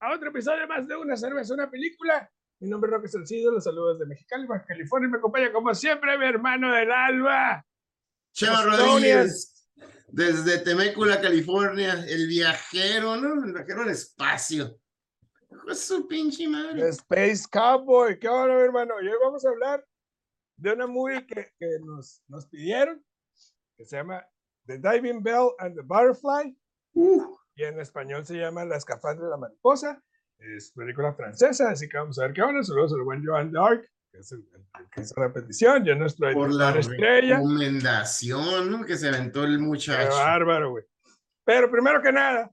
a otro episodio más de Una cerveza, una película. Mi nombre es Roque Salcido, los saludos de Mexicali, Baja California. Y me acompaña, como siempre, mi hermano del alba. Chema Rodríguez, desde Temécula, California, el viajero, ¿no? El viajero al espacio. Es su pinche madre. Space Cowboy. ¿Qué onda, mi hermano? Y hoy vamos a hablar de una movie que, que nos, nos pidieron, que se llama The Diving Bell and the Butterfly. Uh, y en español se llama La escafandra de la mariposa. Es película francesa, así que vamos a ver qué onda. Saludos al buen Joan Dark, que es el, el que hizo la petición, ya nuestro por la estrella. recomendación ¿no? que se aventó el Qué muchacho. bárbaro, güey. Pero primero que nada,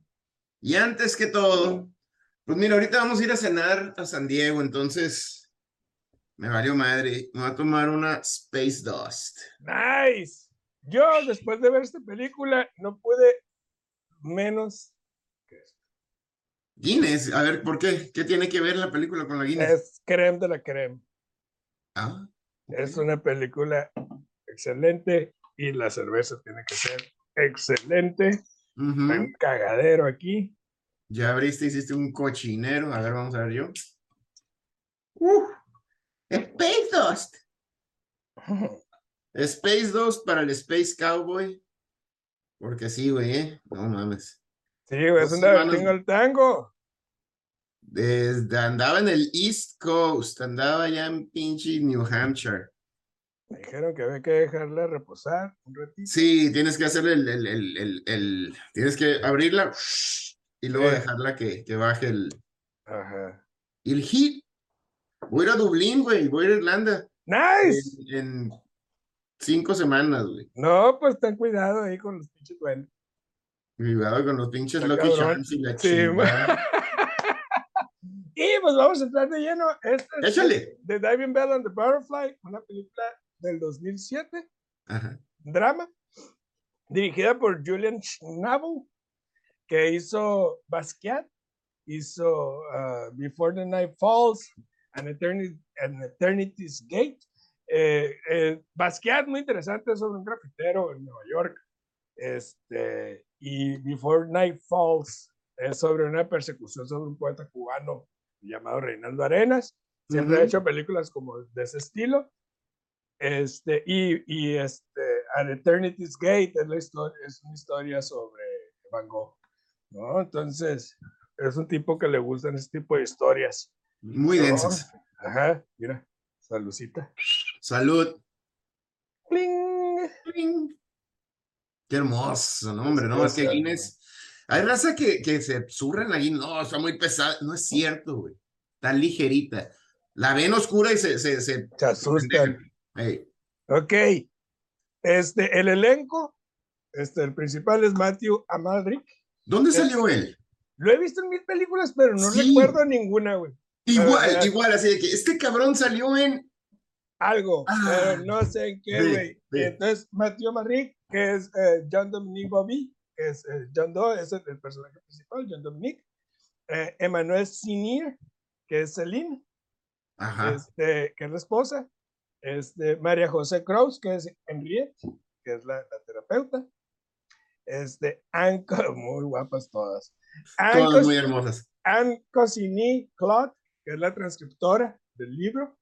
Y antes que todo, pues mira, ahorita vamos a ir a cenar a San Diego, entonces me valió madre. Me voy a tomar una Space Dust. nice. Yo, después de ver esta película, no pude menos. Guinness, a ver, ¿por qué? ¿Qué tiene que ver la película con la Guinness? Es creme de la creme. Ah, Es una película excelente y la cerveza tiene que ser excelente. Hay un cagadero aquí. Ya abriste, hiciste un cochinero. A ver, vamos a ver yo. Uh, Space Dust. Space Dust para el Space Cowboy. Porque sí, güey, ¿eh? No mames. Sí, güey, es tingo el tango. Desde, andaba en el East Coast, andaba ya en pinche New Hampshire. Me dijeron que había que dejarla reposar un ratito. Sí, tienes que hacerle el, el, el, el, tienes que abrirla y luego Sí. dejarla que, que baje el, Ajá. el heat. Voy a ir a Dublín, güey, voy a ir a Irlanda ¡Nice! en, en cinco semanas, güey. No, pues ten cuidado ahí con los pinches duendes. Cuidado con los pinches Está Lucky. Charms y la Sí. Y pues vamos a entrar de lleno. Esta es Échale. The Diving Bell and the Butterfly, una película del 2007, Ajá. drama, dirigida por Julian Schnabel, que hizo Basquiat, hizo uh, Before the Night Falls, An, Eternity, An Eternity's Gate. Eh, eh, Basquiat, muy interesante, es sobre un grafitero en Nueva York. Este, y Before Night Falls es sobre una persecución sobre un poeta cubano llamado Reinaldo Arenas. Siempre ha Ujú. hecho películas como de ese estilo. Este, y, y este, An Eternity's Gate es, la historia, es una historia sobre Van Gogh, ¿no? Entonces, es un tipo que le gustan ese tipo de historias. Muy ¿no? densas. Ajá, mira, saludcita. Salud. ¡Pling! Pling. Qué hermoso, no, hombre, no, es que Guinness. Hay raza que, que se zurra en la Guinness. No, está muy pesada. No es cierto, güey. Está ligerita. La ven oscura y se. se, se Se asustan. Ok. Este, el elenco, este, el principal es Matthew Amalric. ¿Dónde salió él? Lo he visto en mil películas, pero no Sí. recuerdo ninguna, güey. Igual, igual, así de que este cabrón salió en. Algo, Ah, pero no sé en qué, güey. Entonces, Matthew Amalric, que es eh, John Dominique Bobby, que es eh, John Doe, es el, el personaje principal, John Dominique. Eh, Emmanuel Sinir, que es Celine, este, que es la esposa. Este, María José Kraus, que es Henriette, que es la, la terapeuta. Este, Anne, muy guapas todas. Anne, Todas Cos- muy hermosas. Anne Cosigny Claude, que es la transcriptora del libro,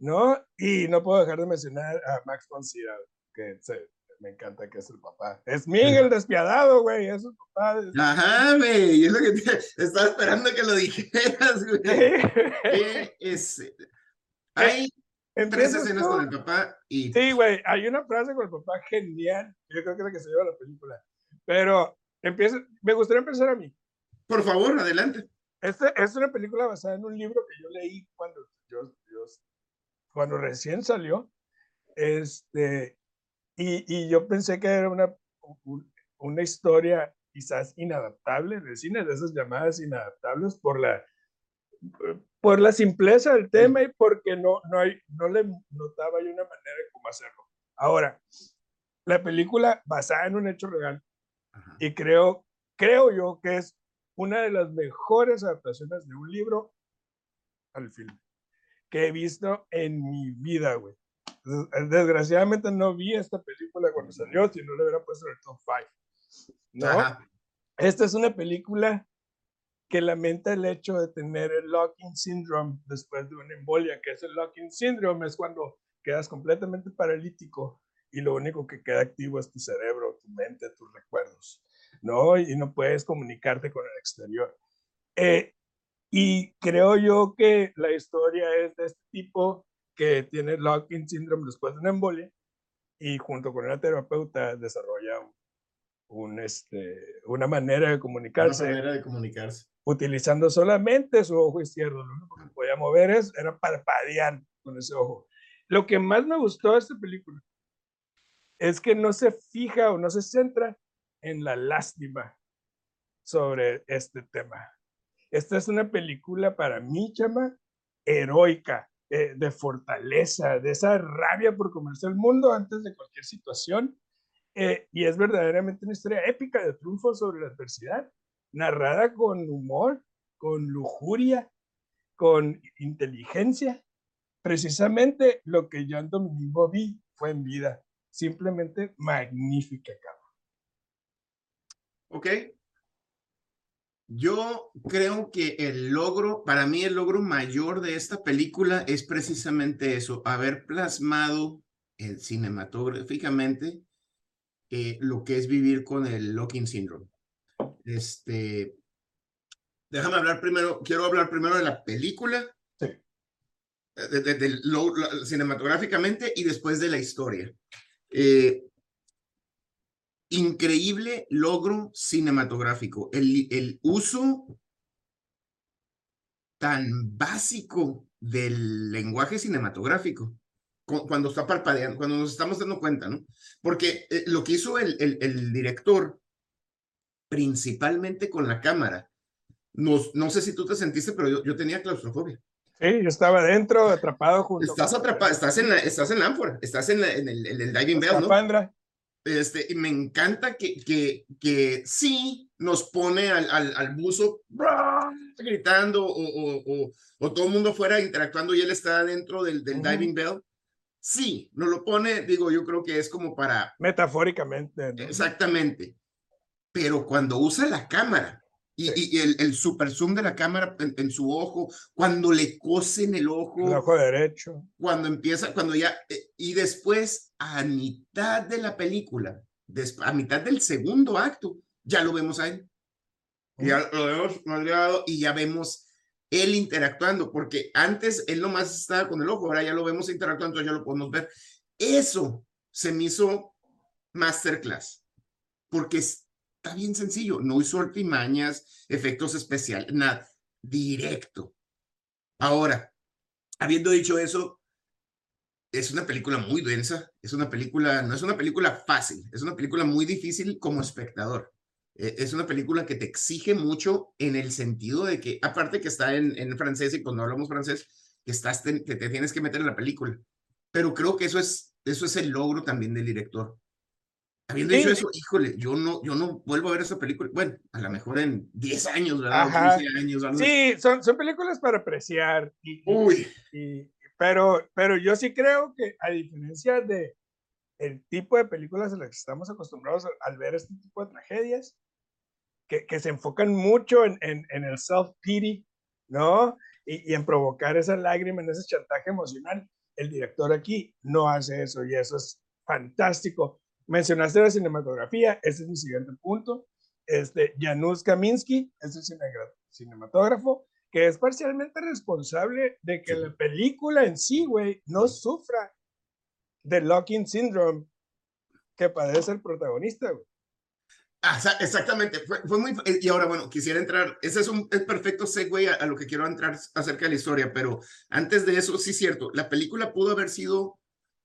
¿no? Y no puedo dejar de mencionar a Max von Sydow, que se- me encanta que es el papá. Es Miguel despiadado, güey, es el papá. Ajá, güey. Es lo que te, estaba esperando que lo dijeras, güey. ¿Qué es? Hay tres escenas tú. con el papá y. Sí, güey, hay una frase con el papá genial. Yo creo que es la que se lleva la película. Pero empieza, me gustaría empezar a mí. Por favor, adelante. Este es una película basada en un libro que yo leí cuando, yo, yo- cuando recién salió. Este, y, y yo pensé que era una, un- una historia quizás inadaptable de cine, de esas llamadas inadaptables por la, por la simpleza del tema y porque no, no, hay, no le notaba yo una manera de cómo hacerlo. Ahora, la película basada en un hecho real Ajá. y creo, creo yo que es una de las mejores adaptaciones de un libro al film que he visto en mi vida, güey. Des- Desgraciadamente no vi esta película cuando salió, si no le hubiera puesto en el top 5. ¿No? Ajá. esta es una película que lamenta el hecho de tener el locking syndrome después de una embolia, que es el locking syndrome, es cuando quedas completamente paralítico y lo único que queda activo es tu cerebro, tu mente, tus recuerdos, ¿no? Y no puedes comunicarte con el exterior. Eh, y creo yo que la historia es de este tipo que tiene locking syndrome después de una embolia y junto con una terapeuta desarrolla un, este, una manera de comunicarse. Una manera de comunicarse. Utilizando solamente su ojo izquierdo. Lo único que podía mover es, era parpadear con ese ojo. Lo que más me gustó de esta película es que no se fija o no se centra en la lástima sobre este tema. Esta es una película para mí, chama, heroica, eh, de fortaleza, de esa rabia por comerse el mundo antes de cualquier situación. Eh, y es verdaderamente una historia épica de triunfo sobre la adversidad, narrada con humor, con lujuria, con inteligencia. Precisamente lo que John Domingo vi fue en vida. Simplemente magnífica, cabrón. Ok, yo creo que el logro, para mí el logro mayor de esta película es precisamente eso, haber plasmado el, cinematográficamente eh, lo que es vivir con el locking syndrome. Este, déjame hablar primero, quiero hablar primero de la película, sí. de, cinematográficamente y después de la historia. Eh, increíble logro cinematográfico. El, el uso tan básico del lenguaje cinematográfico cuando está parpadeando, cuando nos estamos dando cuenta, ¿no? Porque eh, lo que hizo el, el, el, director, principalmente con la cámara, nos, no sé si tú te sentiste, pero yo, yo tenía claustrofobia. Sí, yo estaba dentro, atrapado junto. Estás atrapado, estás en la, estás en la ánfora, estás en, en, el, en el diving bell, ¿no? Este, y me encanta que, que, que sí nos pone al, al, al buzo gritando o, o, o, todo el mundo fuera interactuando y él está dentro del, del diving bell. Sí, nos lo pone, digo, yo creo que es como para... Metafóricamente. Exactamente. Pero cuando usa la cámara y, el, el, super zoom de la cámara en, su ojo, cuando le cosen el ojo. El ojo derecho. Cuando empieza, cuando ya, eh, y después a mitad de la película, a mitad del segundo acto, ya lo vemos a él. Ya lo vemos madreado y ya vemos él interactuando, porque antes él nomás estaba con el ojo, ahora ya lo vemos interactuando, ya lo podemos ver. Eso se me hizo masterclass, porque está bien sencillo, no hizo artimañas, efectos especiales, nada, directo. Ahora, habiendo dicho eso, es una película muy densa, es una película, no es una película fácil, es una película muy difícil como espectador. E, es una película que te exige mucho en el sentido de que, aparte que está en, francés y cuando hablamos francés, que, estás, te, te tienes que meter en la película. Pero creo que eso es, eso es el logro también del director. Habiendo dicho eso, híjole, yo no, yo no vuelvo a ver esa película. Bueno, a lo mejor en 10 años, ¿verdad? 15 años. Sí, son, son películas para apreciar. Y, Uy. Y, pero, pero yo sí creo que, a diferencia de el tipo de películas a las que estamos acostumbrados al ver este tipo de tragedias, que, que se enfocan mucho en, en, en el self-pity, ¿no? Y, y, en provocar esa lágrima, en ese chantaje emocional. El director aquí no hace eso y eso es fantástico Mencionaste la cinematografía, ese es mi siguiente punto. Este, Janusz Kaminski es el cinematógrafo que es parcialmente responsable de que la película en sí, güey, no sufra del locking syndrome que padece el protagonista, güey. Ah, exactamente, fue, fue, muy... Eh, y ahora, bueno, quisiera entrar, ese es un perfecto segue a, a, lo que quiero entrar acerca de la historia, pero antes de eso, sí es cierto, la película pudo haber sido,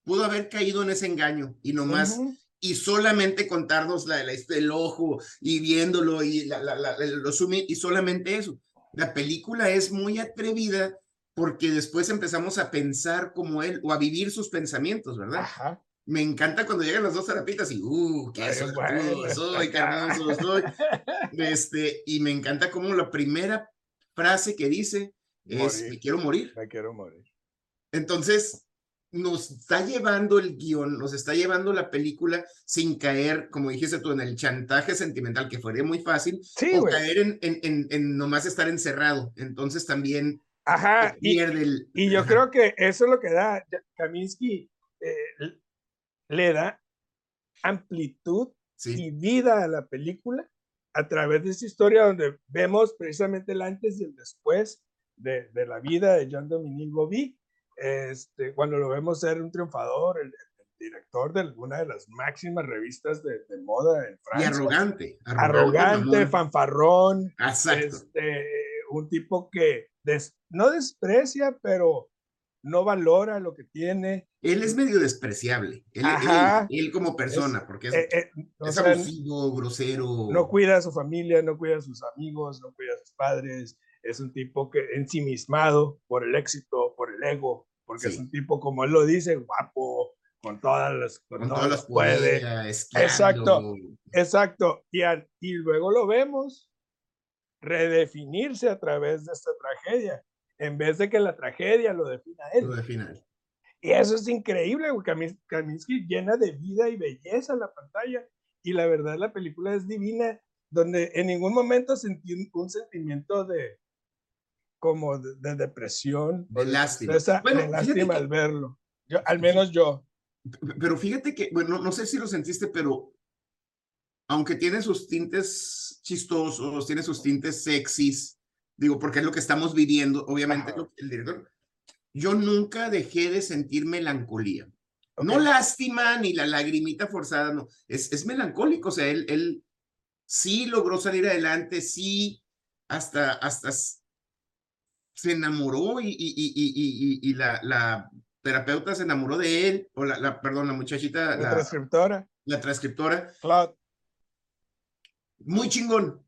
pudo haber caído en ese engaño y nomás... Uh -huh y solamente contarnos la, la, el ojo y viéndolo y la, la, la, lo sumi y solamente eso. La película es muy atrevida porque después empezamos a pensar como él o a vivir sus pensamientos, ¿verdad? Ajá. Me encanta cuando llegan las dos terapitas y, uh, qué Ay, bueno. soy, qué hermoso soy. Este, y me encanta como la primera frase que dice es, morir. me quiero morir. Me quiero morir. Entonces, nos está llevando el guion, nos está llevando la película sin caer, como dijiste tú, en el chantaje sentimental, que fuera muy fácil, o caer en, en, en, nomás estar encerrado. Entonces también Ajá, pierde y, el... Y yo creo que eso es lo que da, Kaminsky eh, le da amplitud y vida a la película a través de esa historia donde vemos precisamente el antes y el después de, de la vida de Jean Dominique Bobby este, cuando lo vemos ser un triunfador, el, director de una de las máximas revistas de, moda en Francia. Y arrogante. Arrogante, fanfarrón. Este, un tipo que no desprecia, pero no valora lo que tiene. Él es medio despreciable. Él, él, como persona, porque es, eh, eh, abusivo, grosero. No cuida a su familia, no cuida a sus amigos, no cuida a sus padres es un tipo que ensimismado por el éxito, el ego, porque es un tipo, como él lo dice, guapo, con todas las, con, todas las puede. exacto, exacto. Y, y luego lo vemos redefinirse a través de esta tragedia, en vez de que la tragedia lo defina él. Lo defina él. Y eso es increíble, Kaminsky llena de vida y belleza la pantalla. Y la verdad, la película es divina, donde en ningún momento sentí un sentimiento de, como de, depresión. De lástima. De lástima al verlo. Yo, al menos yo. Pero fíjate que, bueno, no sé si lo sentiste, pero aunque tiene sus tintes chistosos, tiene sus tintes sexys, digo, porque es lo que estamos viviendo, obviamente, el director, yo nunca dejé de sentir melancolía. No lástima ni la lagrimita forzada, no, es, es melancólico, o sea, él, él sí logró salir adelante, sí, hasta, hasta se enamoró y, y, y, y la, la, terapeuta se enamoró de él, o la, la perdón, la muchachita. La, transcriptora. La transcriptora. Claro. Muy chingón.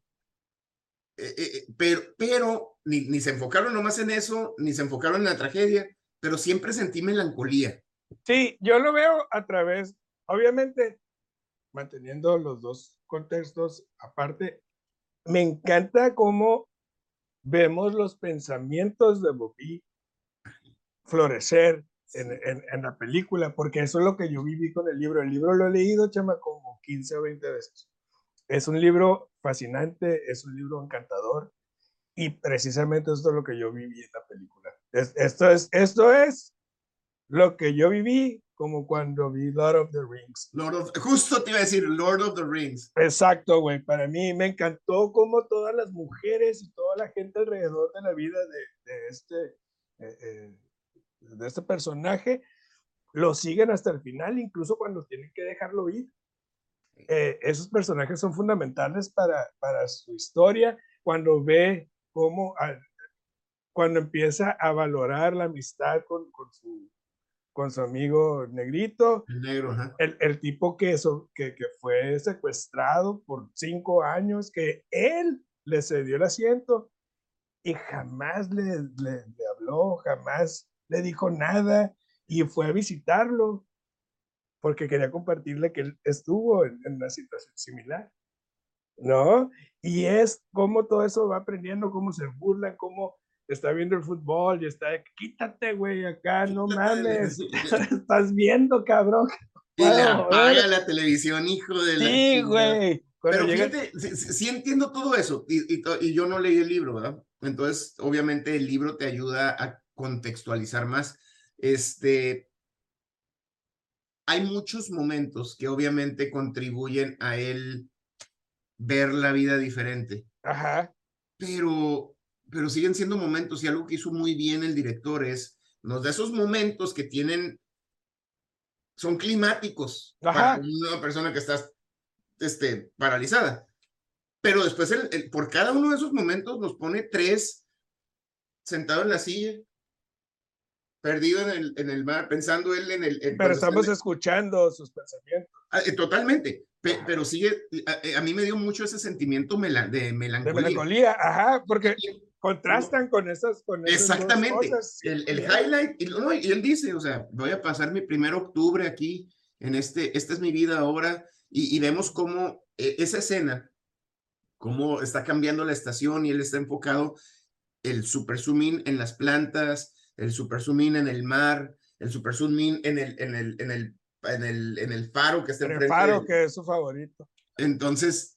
Eh, eh, eh, pero, pero ni, ni se enfocaron nomás en eso, ni se enfocaron en la tragedia, pero siempre sentí melancolía. Sí, yo lo veo a través, obviamente, manteniendo los dos contextos aparte, me encanta cómo vemos los pensamientos de Bobby florecer en, en, la película, porque eso es lo que yo viví con el libro. El libro lo he leído, chama, como 15 o 20 veces. Es un libro fascinante, es un libro encantador, y precisamente esto es lo que yo viví en la película. esto, es, esto es lo que yo viví como cuando vi Lord of the Rings. Lord of, justo te iba a decir Lord of the Rings. Exacto, güey. Para mí me encantó cómo todas las mujeres y toda la gente alrededor de la vida de, de este, eh, eh, de este personaje lo siguen hasta el final, incluso cuando tienen que dejarlo ir. Eh, esos personajes son fundamentales para, para su historia. Cuando ve cómo, cuando empieza a valorar la amistad con, con su con su amigo negrito. El negro, El, el tipo que, eso, que, que fue secuestrado por cinco años, que él le cedió el asiento y jamás le, le, habló, jamás le dijo nada y fue a visitarlo porque quería compartirle que él estuvo en, en una situación similar. ¿No? Y es como todo eso va aprendiendo, cómo se burlan, cómo está viendo el fútbol y está, quítate, güey, acá, no mames, estás viendo, cabrón. Y la apaga la televisión, hijo de la. Sí, güey. Pero fíjate, sí, entiendo todo eso, y, y, y, yo no leí el libro, ¿verdad? Entonces, obviamente, el libro te ayuda a contextualizar más. Este. Hay muchos momentos que obviamente contribuyen a él ver la vida diferente. Ajá. Pero pero siguen siendo momentos y algo que hizo muy bien el director es, nos da esos momentos que tienen, son climáticos para una persona que está este, paralizada. Pero después, el, por cada uno de esos momentos nos pone tres sentado en la silla, perdido en el, en el mar, pensando él en el... pero estamos escuchando sus pensamientos. Ah, eh, totalmente, pero sigue, a, mí me dio mucho ese sentimiento de melancolía. De melancolía, ajá, porque contrastan con esas con exactamente el, el highlight y, no, y, él dice o sea voy a pasar mi primer octubre aquí en este esta es mi vida ahora y, y vemos cómo eh, esa escena cómo está cambiando la estación y él está enfocado el super zoom in en las plantas el super zoom in en el mar el Super Min en el, en el, en el, en el, en el faro que está En el faro, que es su favorito. Entonces,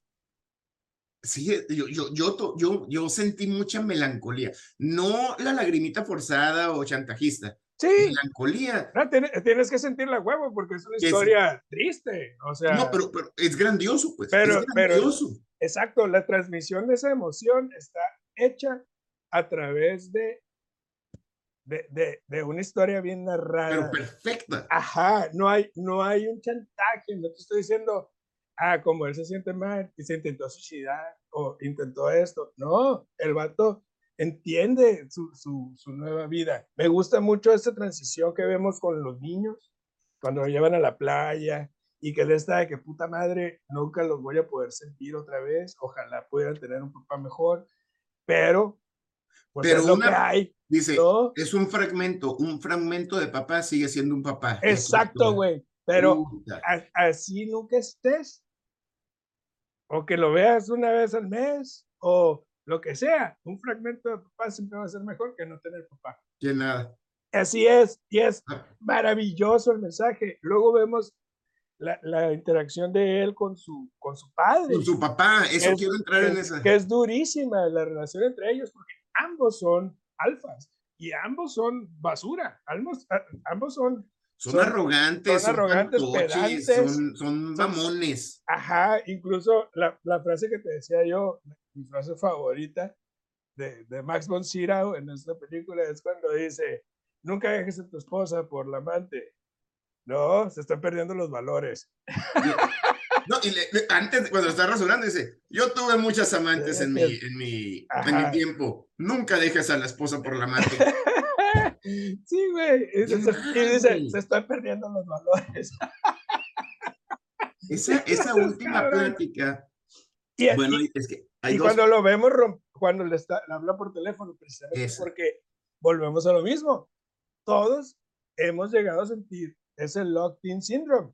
sí, yo, yo, yo, yo, yo sentí mucha melancolía. No la lagrimita forzada o chantajista, Sí, melancolía. no, tiene- tienes que sentir la huevo porque es una historia triste. O sea, No, pero, pero es grandioso, pues. Pero- es pero- grandioso. exacto, la transmisión de esa emoción está hecha a través de, de, de, de una historia bien Pero narrada. perfecta. Ajá, no hay, no hay un chantaje, no te estoy diciendo, ah, como él se siente mal y se intentó suicidar o intentó esto. No, el vato entiende su, su, su nueva vida. Me gusta mucho esta transición que vemos con los niños cuando lo llevan a la playa y que él está de que puta madre, nunca los voy a poder sentir otra vez. Ojalá pudieran tener un papá mejor, pero pues Pero es lo una- que hay, Dice, ¿no? es un fragmento, un fragmento de papá sigue siendo un papá. Exacto, güey. Pero a- así nunca estés. O que lo veas una vez al mes, o lo que sea. Un fragmento de papá siempre va a ser mejor que no tener papá. Que nada. Así es, y es Ah, maravilloso el mensaje. Luego vemos la, la interacción de él con su, con su padre, Con su papá, eso Es- quiero entrar que, en esa. que es durísima la relación entre ellos, porque ambos son alfas y ambos son basura, ambos, ambos son Son, son- arrogantes, son arrogantes, pedantes, son, son mamones. Ajá, incluso la, la frase que te decía yo, mi frase favorita de, de Max von Sydow en esta película es cuando dice, nunca dejes a tu esposa por la amante. No, se están perdiendo los valores. No, y le- le- antes, cuando está rasurando, dice, yo tuve muchas amantes en mi, en mi, en mi tiempo. Nunca dejes a la esposa por la amante. sí, güey. Y, ¡Qué dice- y dice, madre! se están perdiendo los valores. Esa, esa última Cabrón. plática, Y, bueno, y- es que hay y dos. cuando lo vemos, cuando le, está, le habla por teléfono, precisamente porque volvemos a lo mismo. Todos hemos llegado a sentir ese locked-in syndrome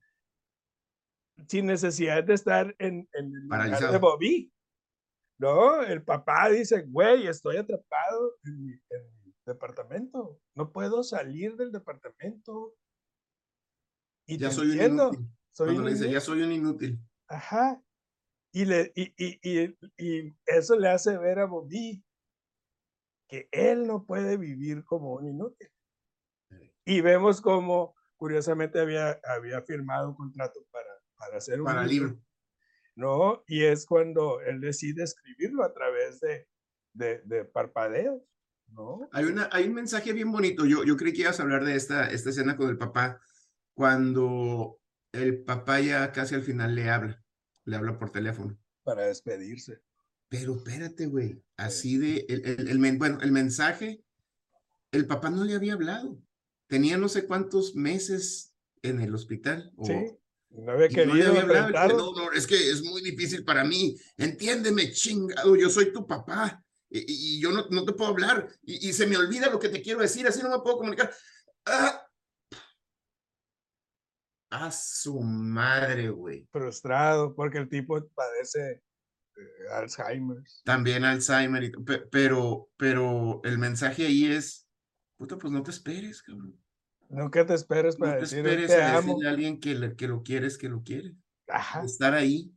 sin necesidad de estar en, en el lugar de. Bobby. No, el papá dice, güey, estoy atrapado en en departamento. No puedo salir del departamento. Y Ya soy un inútil. soy Cuando un le dice, ya soy un inútil. Ajá. Y, le, y, y, y, y eso le hace ver a Bobby que él no puede vivir como un inútil. Y vemos como, curiosamente, había, había firmado un contrato para, para hacer un Para libro. ¿no? Y es cuando él decide escribirlo a través de, de, de parpadeos, ¿no? Hay, una, hay un mensaje bien bonito. Yo, yo creí que ibas a hablar de esta, esta escena con el papá, cuando el papá ya casi al final le habla, le habla por teléfono. Para despedirse. Pero espérate, güey, así de, el, el, bueno, el mensaje, el papá no le había hablado. Tenía no sé cuántos meses en el hospital. o- Sí. No había y no querido había hablado. No, no, es que es muy difícil para mí. Entiéndeme, chingado, yo soy tu papá. Y, yo no, no te puedo hablar. Y, y se me olvida lo que te quiero decir, así no me puedo comunicar. ¡Ah! A su madre, güey. frustrado porque el tipo padece eh, Alzheimer. También Alzheimer, y pero, pero el mensaje ahí es, puta, pues no te esperes, cabrón. Nunca te esperes No para te decir esperes te a amo. decirle a alguien que, que lo quieres, que lo quiere. Ajá. Estar ahí.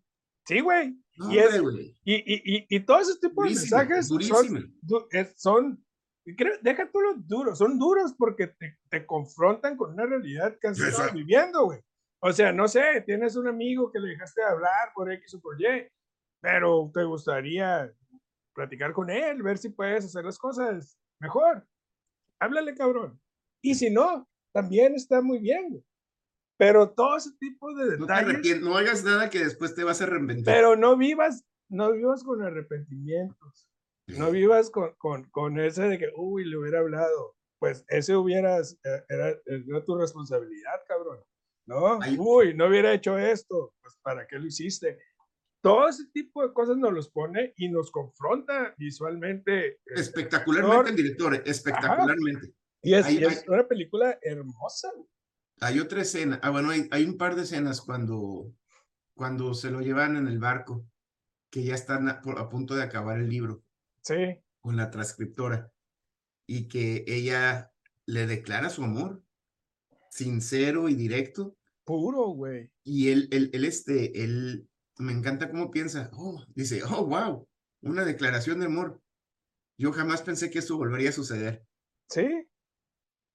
Sí, güey. No, Y es- güey. Y, y, y, y todo ese tipo de Durísimo, mensajes son, durísimo. du- creo- deja tú los duros, son duros porque te, te confrontan con una realidad que has estado viviendo, güey. O sea, no sé, tienes un amigo que le dejaste de hablar por X o por Y, pero te gustaría platicar con él, ver si puedes hacer las cosas mejor. Háblale, cabrón. Y si no, también está muy bien, güey. Pero todo ese tipo de No te detalles, arrepien- no hagas nada que después te vas a arrepentir. pero no vivas, no vivas con arrepentimientos. No vivas con, con, con ese de que, uy, le hubiera hablado. Pues ese hubieras, era, era tu responsabilidad, cabrón. ¿No? Uy, no hubiera hecho esto. Pues, ¿para qué lo hiciste? Todo ese tipo de cosas nos los pone y nos confronta visualmente. Espectacularmente el director, eh, espectacularmente. Y es, Hay- y es una película hermosa. Hay otra escena, ah, bueno, hay, hay un par de escenas cuando, cuando se lo llevan en el barco, que ya están a punto de acabar el libro Sí, con la transcriptora y que ella le declara su amor sincero y directo. Puro, güey. Y él, él, él, este, él, me encanta cómo piensa. Oh, dice, oh, wow, una declaración de amor. Yo jamás pensé que esto volvería a suceder. Sí.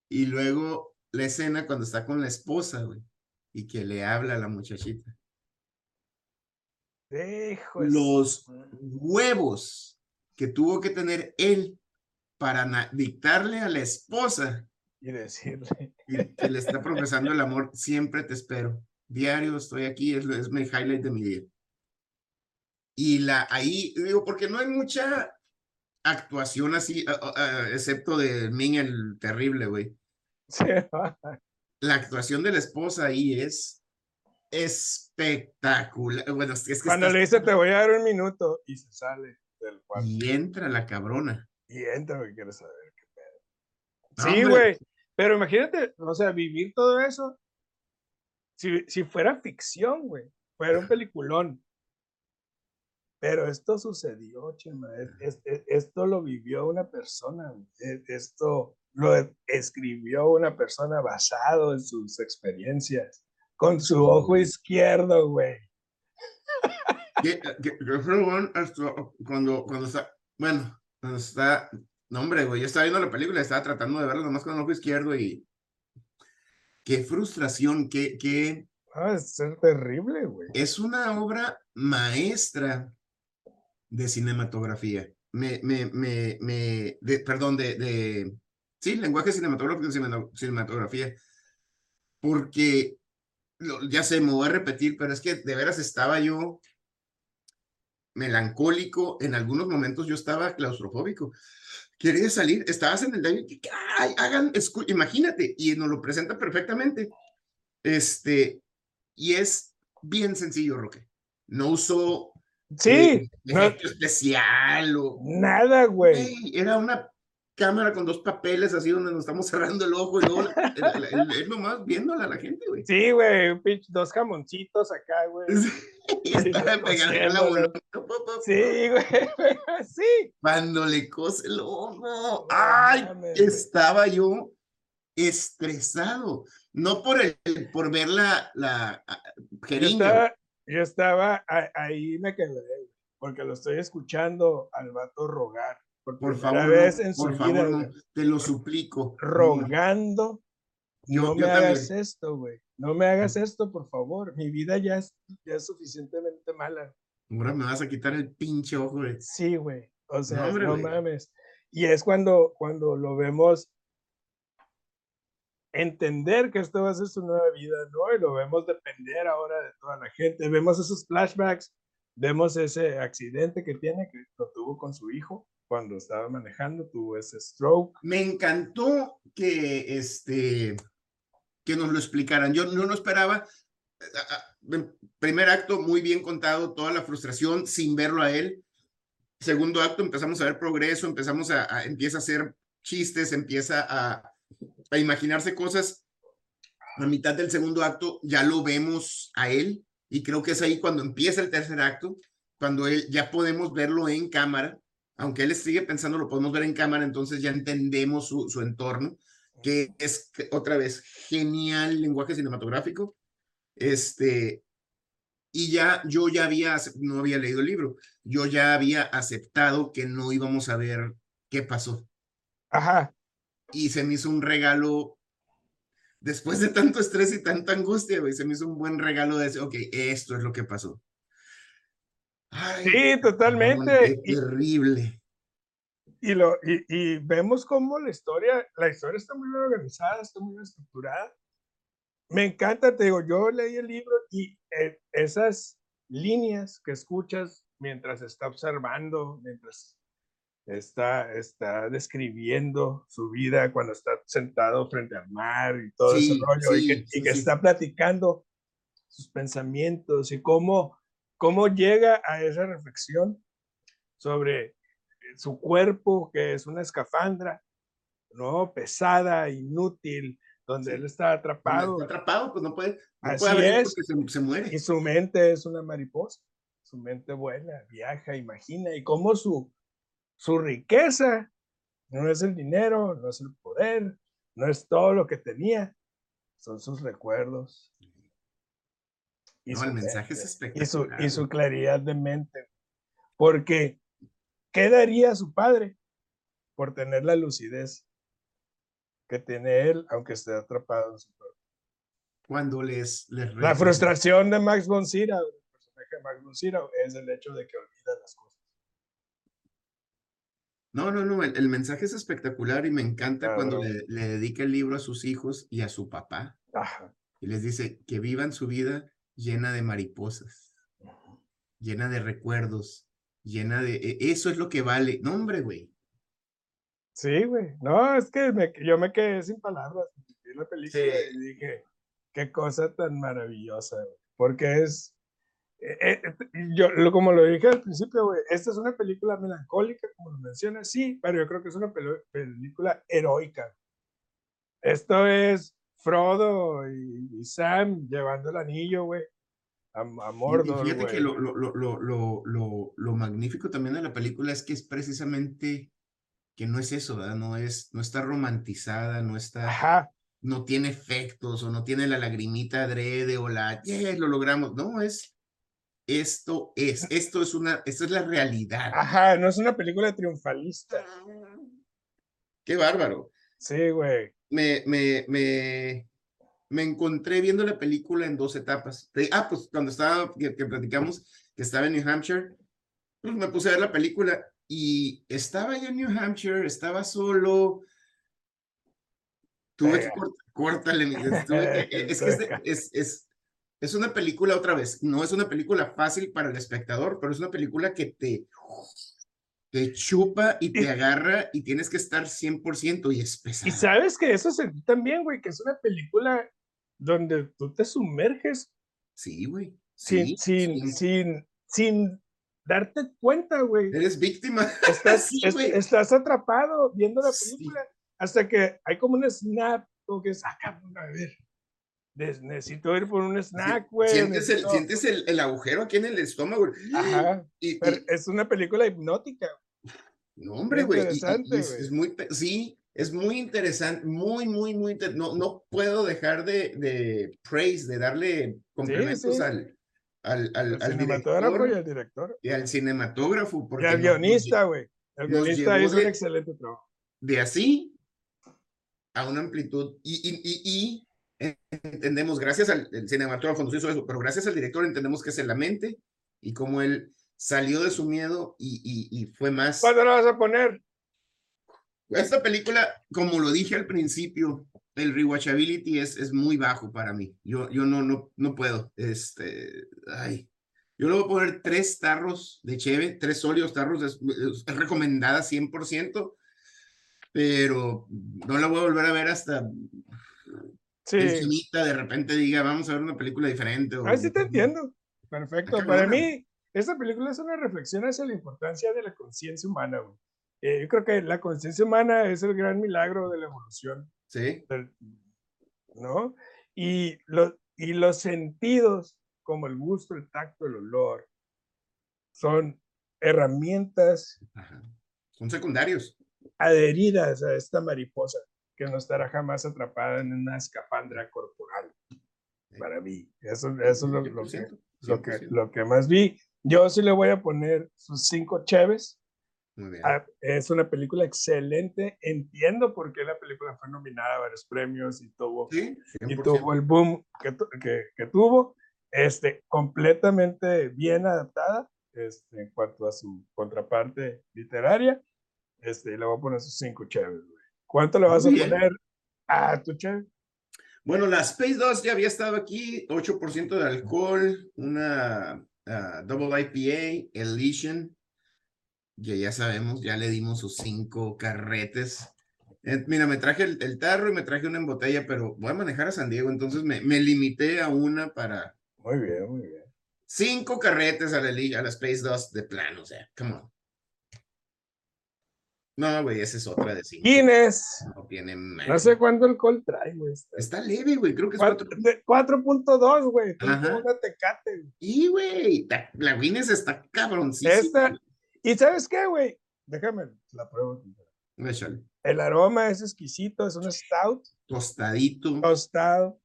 Y luego la escena cuando está con la esposa, güey, y que le habla a la muchachita. Hijo Los huevos que tuvo que tener él para dictarle a la esposa y decirle que le está profesando el amor, siempre te espero. Diario estoy aquí, es, es mi highlight de mi día. Y la ahí, digo, porque no hay mucha actuación así, excepto de Ming el terrible, güey. La actuación de la esposa ahí es espectacular. Bueno, es que Cuando le dice te voy a dar un minuto y se sale del cuarto. Y entra la cabrona. Y entra porque quiere saber qué pedo. sí, güey. Pero imagínate, o sea, vivir todo eso. Si, si fuera ficción, güey. Fuera un peliculón. Pero esto sucedió, Chema. esto lo vivió una persona. E, esto lo escribió una persona basado en sus experiencias. Con su ojo izquierdo, güey. Cuando, cuando está, bueno, cuando está, no hombre, güey, yo estaba viendo la película, estaba tratando de verla nomás con el ojo izquierdo y qué frustración, qué, qué... Ah, es terrible, güey. Es una obra maestra de cinematografía. Me, me, me, me de, perdón, de, de, sí, lenguaje cinematográfico cinematografía. Porque, ya sé, me voy a repetir, pero es que de veras estaba yo melancólico, en algunos momentos yo estaba claustrofóbico. Quería salir, estabas en el daño, ay, hagan, imagínate, y nos lo presenta perfectamente. Este, y es bien sencillo, Roque. No usó Sí. Eh, no, especial o. Nada, güey. Era una cámara con dos papeles así donde nos estamos cerrando el ojo y luego él nomás viéndola a la gente, güey. Sí, güey, dos jamoncitos acá, güey. y estaba pegando la Sí, güey, sí. Cuando le cose el ojo, ay, estaba yo estresado. No por el, por ver la, la jeringa yo estaba ahí me quedé, porque lo estoy escuchando al vato rogar. Por, favor, vez en por favor, te lo suplico. Rogando, no me hagas esto, güey. No me hagas esto, por favor. Mi vida ya es, ya es suficientemente mala. Ahora me vas a quitar el pinche ojo, güey. Sí, güey. O sea, no, mames. Y es cuando, cuando lo vemos entender que esto va a ser su nueva vida, ¿no? Y lo vemos depender ahora de toda la gente. Vemos esos flashbacks, vemos ese accidente que tiene, que lo tuvo con su hijo cuando estaba manejando, tuvo ese stroke. Me encantó que, este, que nos lo explicaran. Yo no lo esperaba. Primer acto, muy bien contado, toda la frustración sin verlo a él. Segundo acto, empezamos a ver progreso, empezamos a, a empieza a hacer chistes, empieza a, a imaginarse cosas. A mitad del segundo acto ya lo vemos a él y creo que es ahí cuando empieza el tercer acto, cuando él ya podemos verlo en cámara, aunque él sigue pensando, lo podemos ver en cámara, entonces ya entendemos su, su entorno, que es otra vez genial lenguaje cinematográfico. Este, y ya yo ya había, no había leído el libro, yo ya había aceptado que no íbamos a ver qué pasó. Ajá y se me hizo un regalo, después de tanto estrés y tanta angustia, güey, se me hizo un buen regalo de decir, ok, esto es lo que pasó. Sí, totalmente. terrible. Y, lo, y, y, vemos cómo la historia, la historia está muy bien organizada, está muy bien estructurada. Me encanta, te digo, yo leí el libro y eh, esas líneas que escuchas mientras está observando, mientras está, está describiendo su vida cuando está sentado frente al mar y todo ese rollo, y que, y que está platicando sus pensamientos y cómo, cómo llega a esa reflexión sobre su cuerpo, que es una escafandra, ¿no? Pesada, inútil, donde él está atrapado. Está atrapado, pues no puede, no Así puede es. porque se, se, muere. Y su mente es una mariposa, su mente vuela, viaja, imagina, y cómo su, su riqueza no es el dinero, no es el poder, no es todo lo que tenía, son sus recuerdos. Y no, el mensaje es espectacular. Y su, claridad de mente. Porque, ¿qué daría su padre por tener la lucidez que tiene él, aunque esté atrapado en su cuerpo? Cuando les... les la frustración de Max von Sydow, el personaje de Max von Sydow, es el hecho de que olvida las cosas. No, no, no, el, mensaje es espectacular y me encanta cuando le, dedica el libro a sus hijos y a su papá. Y les dice que vivan su vida llena de mariposas, llena de recuerdos, llena de... E, eso es lo que vale. No, hombre, güey. Sí, güey. No, es que yo me quedé sin palabras. Vi la película y dije, qué cosa tan maravillosa, güey. Porque es eh, eh, yo, como lo dije al principio, güey, esta es una película melancólica, como lo mencionas, sí, pero yo creo que es una película heroica. Esto es Frodo y, Sam llevando el anillo, güey, a, Mordor. Y, fíjate que lo, lo, lo, lo, lo, magnífico también de la película es que es precisamente que no es eso, ¿verdad? No, es, no está romantizada, no está... Ajá. No tiene efectos o no tiene la lagrimita adrede o la, yeah, lo logramos. No, es esto es, esto es una, esto es la realidad. Ajá, no es una película triunfalista. Qué bárbaro. Sí, güey. Me, me, me, me encontré viendo la película en dos etapas. Ah, pues cuando estaba, que, platicamos, que estaba en New Hampshire, pues me puse a ver la película y estaba ya en New Hampshire, estaba solo. Tuve que cortarle, es que es, es, es una película otra vez, no es una película fácil para el espectador, pero es una película que te, te chupa y te agarra y tienes que estar 100% y es. Y sabes que eso sentí también, güey, que es una película donde tú te sumerges. Sí, güey. sin, sin, sin, sin darte cuenta, güey. Eres víctima. Estás, estás atrapado viendo la película hasta que hay como un snap, como que es, ah, a ver, necesito ir por un snack, güey. Sientes, el, sientes el, agujero aquí en el estómago. Ajá. Y, es una película hipnótica. No, hombre, güey. Es, muy, sí, es muy interesante, muy, muy, muy, no, no puedo dejar de, de praise, de darle complementos al, al, al, al cinematógrafo y al director. Y al cinematógrafo. Porque y al guionista, güey. El guionista hizo un excelente trabajo. De así a una amplitud y, y, y, y entendemos, gracias al cinematógrafo nos hizo eso, pero gracias al director entendemos que es en la mente y cómo él salió de su miedo y, y, fue más. ¿Cuándo la vas a poner? Esta película, como lo dije al principio, el rewatchability es, es muy bajo para mí. Yo, yo no, no, no puedo. Este, ay. Yo le voy a poner tres tarros de cheve, tres sólidos tarros, es, es recomendada 100%, pero no la voy a volver a ver hasta sí. de repente diga, vamos a ver una película diferente. O... sí te entiendo. Perfecto. Para mí, esta película es una reflexión hacia la importancia de la conciencia humana. Eh, yo creo que la conciencia humana es el gran milagro de la evolución. Sí. ¿No? Y, lo, y los sentidos, como el gusto, el tacto, el olor, son herramientas. Son secundarios. Adheridas a esta mariposa que no estará jamás atrapada en una escafandra corporal. Para mí, eso, eso es lo, que, lo, que, lo que más vi. Yo sí le voy a poner sus cinco cheves. Ah, es una película excelente. Entiendo por qué la película fue nominada a varios premios y tuvo, y tuvo el boom que, que, que, tuvo. Este, completamente bien adaptada este, en cuanto a su contraparte literaria. Este, le voy a poner sus cinco cheves. ¿Cuánto le vas a poner a tu chef? Bueno, la Space 2 ya había estado aquí, 8% de alcohol, una ah, Double IPA, Elysian, que ya sabemos, ya le dimos sus cinco carretes. Eh, mira, me traje el, tarro y me traje una en botella, pero voy a manejar a San Diego, entonces me, me limité a una para... Muy bien, muy bien. Cinco carretes a la, a la Space 2 de plano, o sea, come on. No, güey, esa es otra de cinco. Guinness. No tiene man. No sé cuánto alcohol trae, güey. Está leve, güey. Creo que es 4.2, güey. Una tecate. Y, güey, la Guinness está cabroncísima. Esta. Y sabes qué, güey. Déjame la pruebo. Échale. El aroma es exquisito, es un stout. Tostadito. Tostado.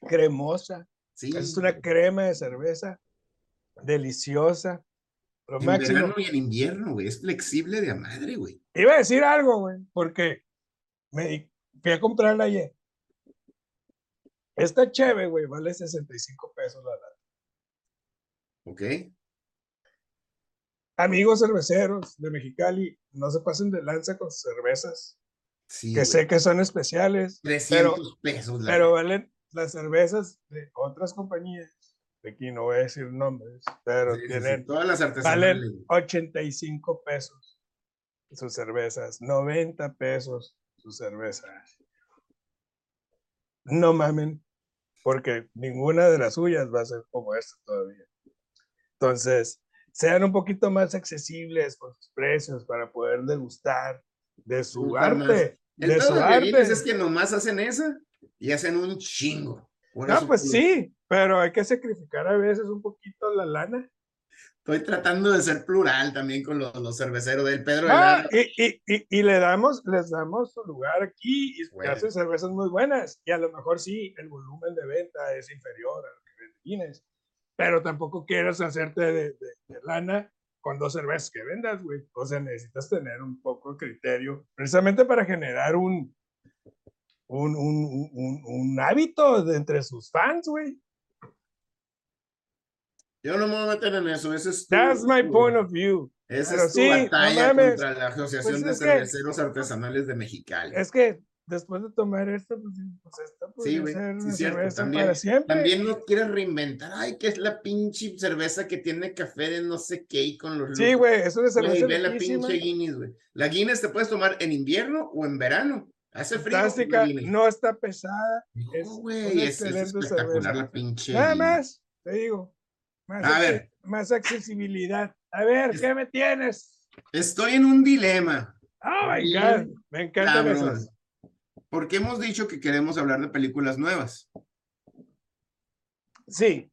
Cremosa. Sí. Es una crema de cerveza deliciosa. Lo en máximo. verano y en invierno, güey. Es flexible de a madre, güey. Iba a decir algo, güey, porque me fui a comprarla ayer. Esta cheve, güey, vale 65 pesos la lata. ¿Ok? Amigos cerveceros de Mexicali, no se pasen de lanza con sus cervezas, Sí. que sé que son especiales, 300 pesos la pero valen las cervezas de otras compañías. Aquí no voy a decir nombres, pero Sí, sí, sí, tienen, Todas las valen güey. 85 pesos sus cervezas, 90 pesos sus cervezas. No mamen, porque ninguna de las suyas va a ser como esta todavía. Entonces, sean un poquito más accesibles con sus precios para poder degustar de su Disfrutar arte, de su arte. es que nomás hacen esa y hacen un chingo. Por No, pues sí, pero hay que sacrificar a veces un poquito la lana. Estoy tratando de ser plural también con los, los cerveceros del Pedro Ah, Helado. y, y, y, y le damos, les damos su lugar aquí y Bueno. hacen cervezas muy buenas. Y a lo mejor sí, el volumen de venta es inferior a lo que Guinness. Pero tampoco quieras hacerte de, de- de lana con dos cervezas que vendas, güey. O sea, necesitas tener un poco de criterio, precisamente para generar un, un, un, un, un hábito de entre sus fans, güey. Yo no me voy a meter en eso. Ese es tu, That's my tu- point of view. esa pero es tu sí, batalla contra la Asociación Pues de es que- Cerveceros Artesanales de Mexicali. Es que después de tomar esto, pues, pues esta podría güey, sí, cierto, también- para siempre. También no quieres reinventar. Ay, que es la pinche cerveza que tiene café de no sé qué y con los Sí, güey, es una Güey, cerveza ve la pinche Guinness, güey. La Guinness te puedes tomar en invierno o en verano. Hace frío. fantástica, no está pesada, No, es güey, es, es espectacular cerveza. la pinche. nada más, te digo. Más, A ver. más accesibilidad. A ver, Es- ¿qué me tienes? Estoy en un dilema. Oh my God, me encantan esas. Porque hemos dicho que queremos hablar de películas nuevas. Sí,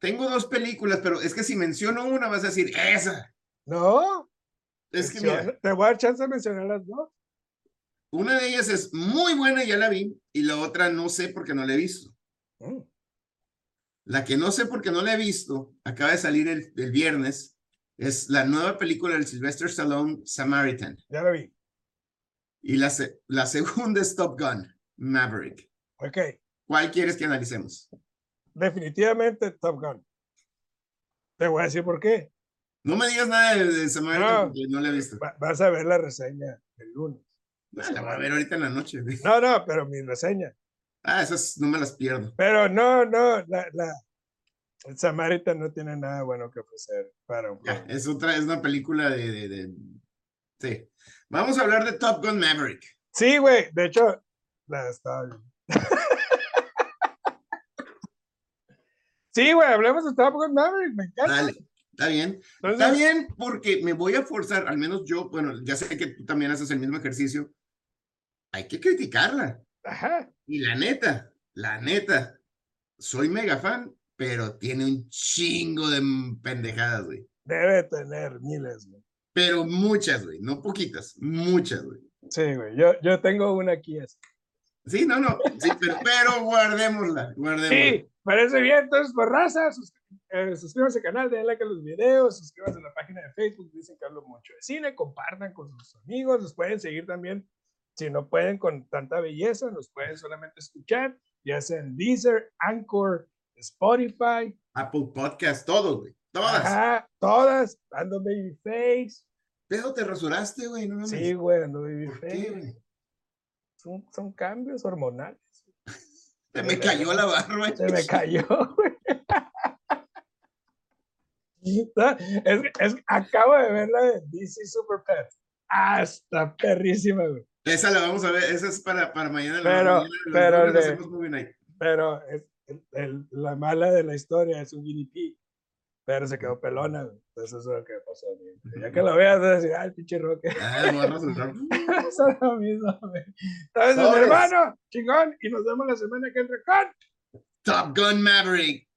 Tengo dos películas, pero es que si menciono una vas a decir, esa. no, Es que mira, te voy a dar chance de mencionar las dos. una de ellas es muy buena, ya la vi, y la otra no sé porque no la he visto. Mm, La que no sé porque no la he visto, acaba de salir el, el viernes, es la nueva película del Sylvester Stallone, Samaritan. ya la vi. Y la, se- la segunda es Top Gun, Maverick. Ok, ¿Cuál quieres que analicemos? definitivamente Top Gun. Te voy a decir por qué. No me digas nada de, de Samaritan No. porque no la he visto. Va- vas a ver la reseña el lunes. Ah, la voy a ver ahorita en la noche. No, no, pero mi reseña. Ah, esas no me las pierdo. Pero no, no, la, la el Samaritan no tiene nada bueno que ofrecer para un Ya, es otra, es una película de, de, de- Sí. Vamos a hablar de Top Gun Maverick. Sí, güey, de hecho, la estaba viendo. sí, güey, hablemos de Top Gun Maverick, me encanta. Dale, está bien. Entonces, Está bien porque me voy a forzar, al menos yo, bueno, ya sé que tú también haces el mismo ejercicio. Hay que criticarla. Ajá, Y la neta, la neta, soy mega fan, pero tiene un chingo de pendejadas, güey. debe tener miles, güey. Pero muchas, güey, no poquitas, muchas, güey. Sí, güey, yo, yo tengo una aquí. así. Sí, no, no, sí, pero, pero guardémosla, guardémosla. Sí, parece bien, entonces, por raza, sus- eh, suscríbanse al canal, denle like a los videos, suscríbanse a la página de Facebook, dicen que hablo mucho de cine, compartan con sus amigos, los pueden seguir también, si no pueden con tanta belleza, nos pueden solamente escuchar, ya sea en Deezer, Anchor, Spotify, Apple Podcast, todo, güey, todas. ajá, todas, Ando Babyface, Pero te rasuraste, güey, no mames. sí, güey, Ando ¿Por qué, Babyface, son, son cambios hormonales. Se me cayó la barba. Se me cayó, güey. Es, es, acabo de ver la de DC Super Pet. Ah, está perrísima, güey. Esa la vamos a ver, esa es para, para mañana. Pero- los pero el- el- la mala de la historia es un guinea pig. Pero se quedó pelona. Entonces eso es lo que pasó. güey. Ya que lo veas, vas a decir, ah, el pinche Roque. Ah. Eso es lo mismo, güey. Entonces, mi hermano, chingón. Y nos vemos la semana que entra con. Top Gun Maverick.